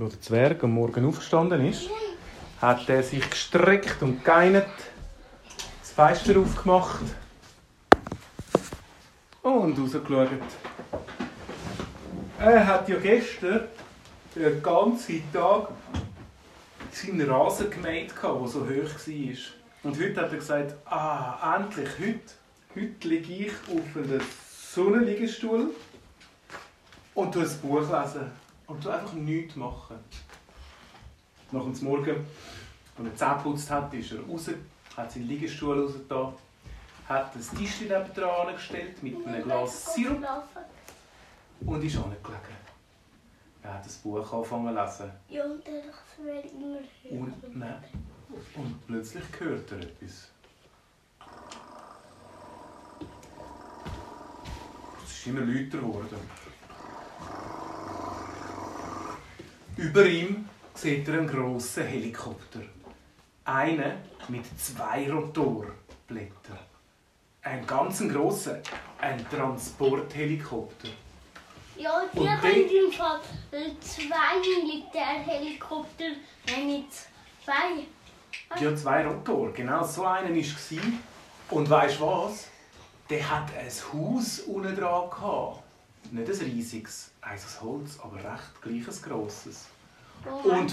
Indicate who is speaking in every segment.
Speaker 1: Als der Zwerg am Morgen aufgestanden ist, hat er sich gestreckt und geinert, das Fenster aufgemacht und rausgeschaut. Er hat ja gestern den ganzen Tag seinen Rasen gemäht, der so hoch war. Und heute hat er gesagt, ah, endlich, heute, heute liege ich auf einem Sonnenliegestuhl und du ein Buch lesen. Und du einfach nichts machen. Nach dem Morgen, als er Zähne geputzt hat, ist er raus, hat seinen Liegestuhl rausgetan, hat ein Tischchen nebenan angestellt mit einem Glas Sirup und ist angelegen. Er hat das Buch angefangen zu lesen.
Speaker 2: Ja, und dann wird es immer.
Speaker 1: Und, nein, und plötzlich hört er etwas. Es ist immer lauter geworden. Über ihm sieht er einen grossen Helikopter. Einen mit zwei Rotorblättern. Ein ganz grosser, ein Transporthelikopter.
Speaker 2: Ja, die
Speaker 1: Und
Speaker 2: haben im Fall zwei Militärhelikopter mit zwei.
Speaker 1: Ja, zwei Rotor. Genau so einen war es. Und weißt du was? Der hat ein Haus unten dran. gehabt. Nicht ein riesiges, eins aus Holz, aber recht gleiches grosses.
Speaker 2: Wo
Speaker 1: Und-?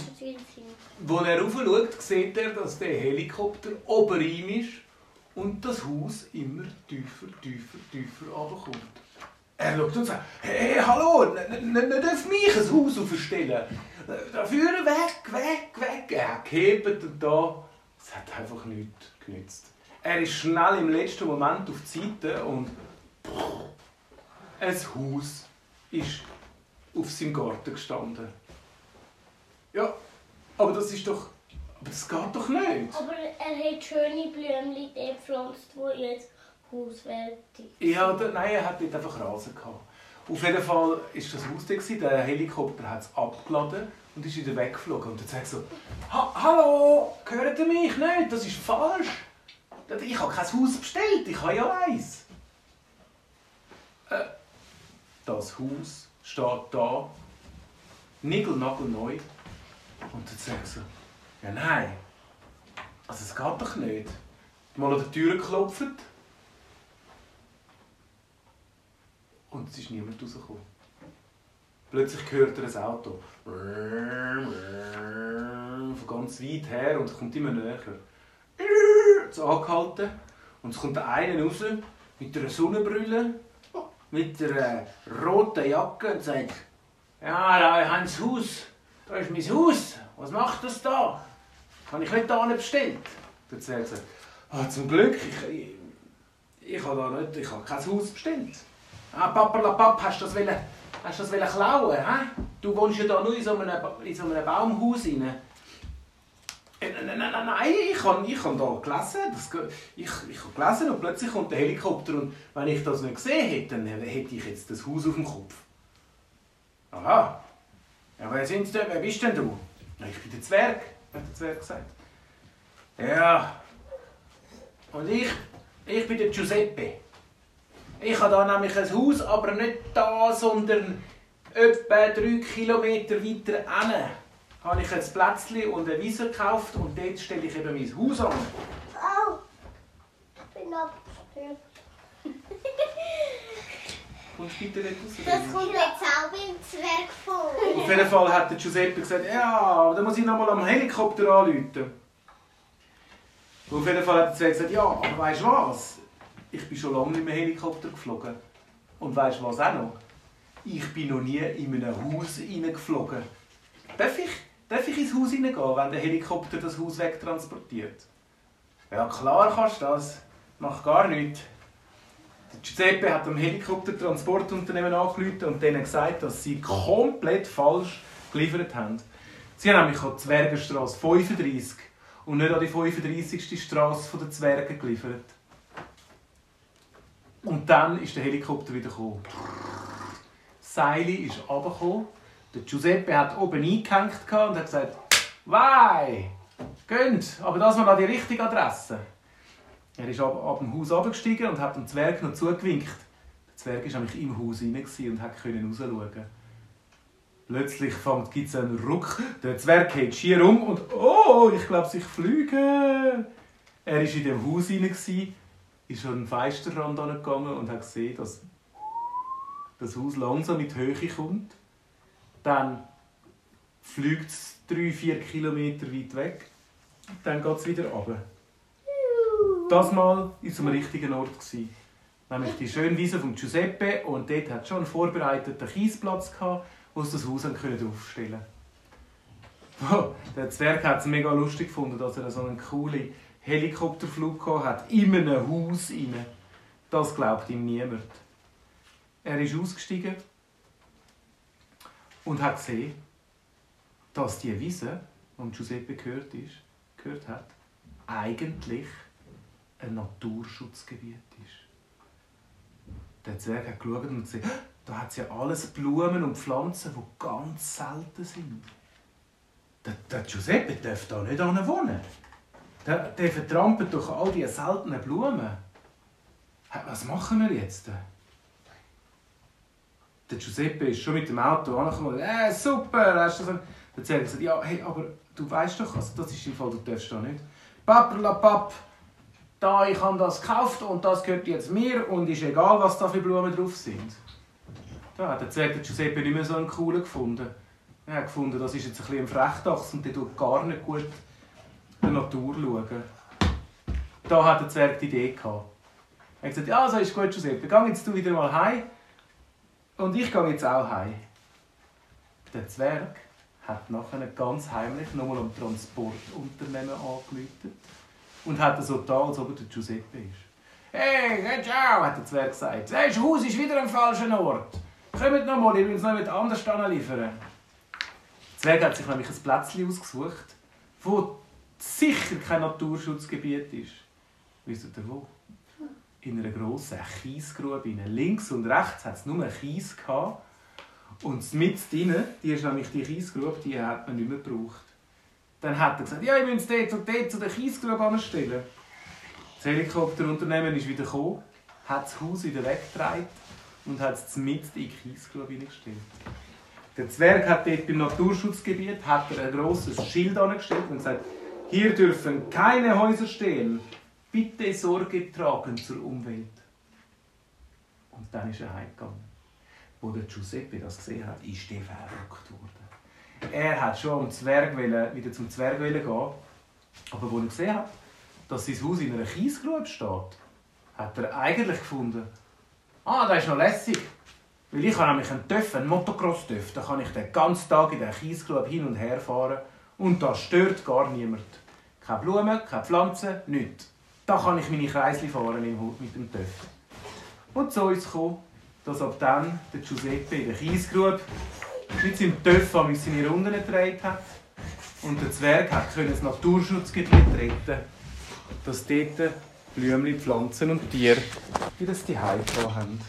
Speaker 1: Als er rauf schaut, sieht er, dass der Helikopter ober ihm ist und das Haus immer tiefer, tiefer, tiefer runterkommt. Er schaut und sagt, hey, hallo, n- n- n- darf mich ein Haus aufstellen? Dafür weg, weg, weg. Er hat gehebt und da. Es hat einfach nichts genützt. Er ist schnell im letzten Moment auf die Seite und ein Haus ist auf seinem Garten gestanden. Ja, aber das ist doch. Aber das geht doch nicht.
Speaker 2: Aber er hat schöne Blümchen gepflanzt, die jetzt hauswertig
Speaker 1: Ja, da, nein, er hat dort einfach Rasen gehabt. Auf jeden Fall war das Haus da, der Helikopter hat es abgeladen und ist wieder weggeflogen. Und dann sagt so, ha «Hallo, hört ihr mich nicht? Das ist falsch. Ich habe kein Haus bestellt, ich habe ja eins.» äh, Das Haus steht da, nigelnagelneu. Und dann sagt so, «Ja, nein, also es geht doch nicht.» Mal an der Tür geklopft Und es ist niemand rausgekommen. Plötzlich hört er ein Auto. Von ganz weit her und es kommt immer näher. So angehalten. Und es kommt einer raus mit einer Sonnenbrille, mit einer roten Jacke und sagt: Ja, da haben Sie das Haus. Da ist mein Haus. Was macht das da? Habe ich nicht da bestellt. Dann sagt er: ah, Zum Glück, ich, ich, ich habe da nicht, ich habe kein Haus bestellt. Ah, Paperlapap, hast du das, wollen, hast du das wollen klauen? Hä? Du wohnst ja da nur in so einem, in so einem Baumhaus rein. Nein, nein, nein, nein, ich habe ich hab da gelesen. Das, ich, ich habe gelesen und plötzlich kommt der Helikopter und wenn ich das nicht gesehen hätte, dann hätte ich jetzt das Haus auf dem Kopf. Aha. Ja, wer sind denn? Wer bist denn du? Ja, ich bin der Zwerg, hat der Zwerg gesagt. Ja. Und ich, ich bin der Giuseppe. Ich habe da nämlich ein Haus, aber nicht da, sondern etwa drei Kilometer weiter hinten. Habe ich ein Plätzchen und eine Wiese gekauft und dort stelle ich eben mein Haus an.
Speaker 2: Au! Ich bin abgestürzt.
Speaker 1: Und bitte nicht raus.
Speaker 2: Das kommt jetzt auch beim Zwerg vor.
Speaker 1: Auf jeden Fall hat der Giuseppe gesagt, ja, dann muss ich noch mal am Helikopter anrufen. Und auf jeden Fall hat der Zwerg gesagt, ja, aber weißt du was? Ich bin schon lange nicht mehr Helikopter geflogen. Und weißt du was auch noch? Ich bin noch nie in einem Haus hineingeflogen. Darf ich, darf ich ins Haus hineingehen, wenn der Helikopter das Haus wegtransportiert? Ja, klar kannst du das. Mach gar nichts. Der Giuseppe hat dem Helikoptertransportunternehmen angerufen und denen gesagt, dass sie komplett falsch geliefert haben. Sie haben nämlich an die Zwergenstrasse 35 und nicht an die 35. Straße der Zwerge geliefert. Und dann ist der Helikopter wieder gekommen. Seili ist runtergekommen. Der Giuseppe hat oben eingehängt und hat gesagt, «Wei, gönnt, aber das mal die richtige Adresse.» Er ist ab, ab dem Haus abgestiegen und hat dem Zwerg noch zugewinkt. Der Zwerg war nämlich im Haus rein und konnte rausschauen. Plötzlich gibt es einen Ruck. Der Zwerg geht schier um und oh, ich glaube, ich fliege. Er war in dem Haus hinein, ist an den Feisterrand gegangen und hat gesehen, dass das Haus langsam in die Höhe kommt. Dann fliegt es drei, vier Kilometer weit weg. Dann geht es wieder runter. Das Mal es am richtigen Ort. Nämlich die schöne Wiese von Giuseppe. Und dort hat schon einen vorbereiteten Kiesplatz, gehabt, wo sie das Haus aufstellen konnte. Der Zwerg hat es mega lustig gefunden, dass er so einen coolen Helikopterflug hat in einem Haus rein. Das glaubt ihm niemand. Er ist ausgestiegen und hat gesehen, dass die Wiese, die Giuseppe gehört, ist, gehört hat, eigentlich ein Naturschutzgebiet ist. Der Zwerg hat geschaut und gesehen, da hat es ja alles Blumen und Pflanzen, die ganz selten sind. Der, der Giuseppe darf da nicht wohnen. Der, der vertrampelt durch all diese seltenen Blumen. Was machen wir jetzt? Der Giuseppe ist schon mit dem Auto angekommen. Äh, super! Hast du so... Der Zwerg gesagt, ja, hey, aber du weißt doch, also das ist im Fall, du darfst da nicht. Papp, da ich habe das gekauft und das gehört jetzt mir und ist egal, was da für Blumen drauf sind. Da hat der Zwerg Giuseppe nicht mehr so einen coolen gefunden. Er hat gefunden, das ist jetzt ein bisschen ein Frechdachs und der tut gar nicht gut der Natur schauen. Da hat der Zwerg die Idee gehabt. Er hat gesagt, ja, so ist gut, Giuseppe, geh jetzt du wieder mal heim und ich gehe jetzt auch heim. Der Zwerg hat nachher ganz heimlich nochmal am Transportunternehmen angerufen und hat so da, als ob er der Giuseppe ist. Hey, ciao, hat der Zwerg gesagt. Das Haus ist wieder am falschen Ort. Kommt noch mal, ich will es noch mit anders liefern. Der Zwerg hat sich nämlich ein Plätzchen ausgesucht, wo sicher kein Naturschutzgebiet ist. Wisst ihr wo? In einer grossen Kiesgrube. Links und rechts hat es nur Kies gehabt. Und mit drinnen, die ist nämlich die Kiesgrube, die hat man nicht mehr gebraucht. Dann hat er gesagt, ja, ich muss dort und dort zu der Kiesgrube anstellen. Das Helikopterunternehmen ist wieder gekommen, hat das Haus wieder weggetragen und hat es mit in die Kiesgrube hineingestellt. Der Zwerg hat dort beim Naturschutzgebiet hat er ein grosses Schild angestellt und gesagt, hier dürfen keine Häuser stehen. Bitte Sorge tragen zur Umwelt. Und dann ist er heimgegangen. Wo der Giuseppe das gesehen hat, ist er verrückt worden. Er hat schon am Zwerg wieder zum Zwerg gehen, aber als er gesehen hat, dass sein Haus in einer Kiesgrube steht, hat er eigentlich gefunden, ah, das ist noch lässig. Weil ich habe nämlich einen Töff, einen Motocross-Töff, da kann ich den ganzen Tag in der Kiesgrube hin und her fahren und das stört gar niemand. Keine Blumen, keine Pflanzen, nichts. Da kann ich meine Kreisli fahren mit dem Töff. Und so ist es gekommen, dass ab dann der Giuseppe in der Kiesgrube mit seinem Töff seine Runden gedreht hat und der Zwerg hat das Naturschutzgebiet retten dass dort Blümchen, Pflanzen und Tiere wieder das Zuhause haben.